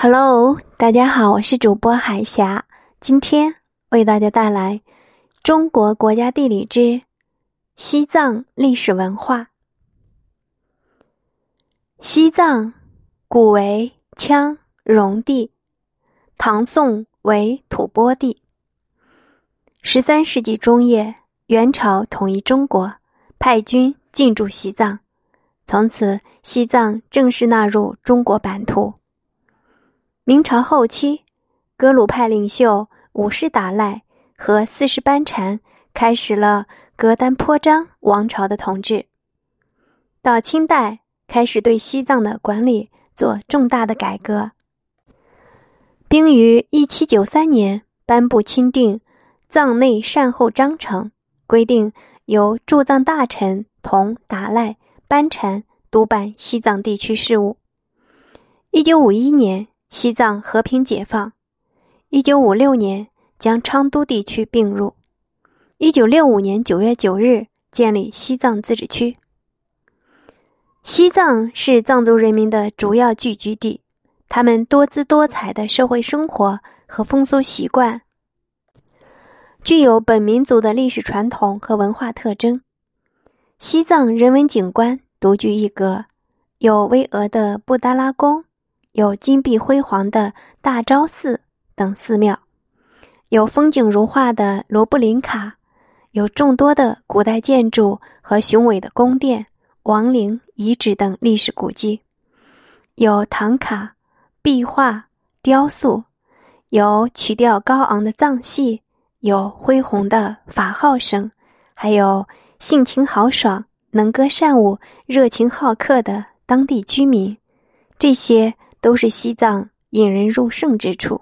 Hello，大家好，我是主播海霞，今天为大家带来《中国国家地理之西藏历史文化》。西藏古为羌戎地，唐宋为吐蕃地。十三世纪中叶，元朝统一中国，派军进驻西藏，从此西藏正式纳入中国版图。明朝后期，格鲁派领袖五世达赖和四世班禅开始了格丹颇章王朝的统治。到清代，开始对西藏的管理做重大的改革，并于一七九三年颁布钦定《藏内善后章程》，规定由驻藏大臣同达赖、班禅督办西藏地区事务。一九五一年。西藏和平解放，一九五六年将昌都地区并入，一九六五年九月九日建立西藏自治区。西藏是藏族人民的主要聚居地，他们多姿多彩的社会生活和风俗习惯，具有本民族的历史传统和文化特征。西藏人文景观独具一格，有巍峨的布达拉宫。有金碧辉煌的大昭寺等寺庙，有风景如画的罗布林卡，有众多的古代建筑和雄伟的宫殿、王陵遗址等历史古迹，有唐卡、壁画、雕塑，有曲调高昂的藏戏，有恢宏的法号声，还有性情豪爽、能歌善舞、热情好客的当地居民，这些。都是西藏引人入胜之处。